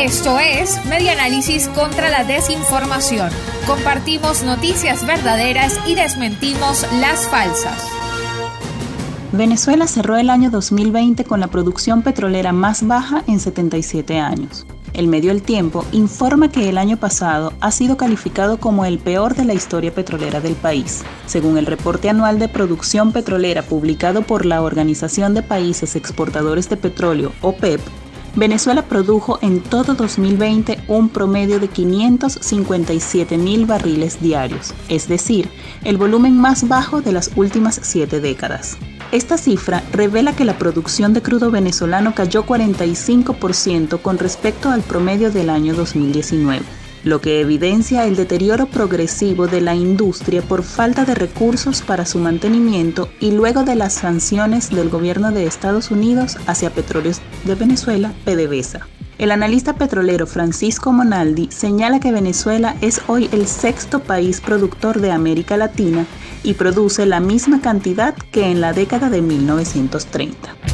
Esto es Medianálisis contra la desinformación. Compartimos noticias verdaderas y desmentimos las falsas. Venezuela cerró el año 2020 con la producción petrolera más baja en 77 años. El medio El Tiempo informa que el año pasado ha sido calificado como el peor de la historia petrolera del país. Según el reporte anual de producción petrolera publicado por la Organización de Países Exportadores de Petróleo, OPEP, Venezuela produjo en todo 2020 un promedio de 557 mil barriles diarios, es decir, el volumen más bajo de las últimas siete décadas. Esta cifra revela que la producción de crudo venezolano cayó 45% con respecto al promedio del año 2019 lo que evidencia el deterioro progresivo de la industria por falta de recursos para su mantenimiento y luego de las sanciones del gobierno de Estados Unidos hacia Petróleos de Venezuela, PDVSA. El analista petrolero Francisco Monaldi señala que Venezuela es hoy el sexto país productor de América Latina y produce la misma cantidad que en la década de 1930.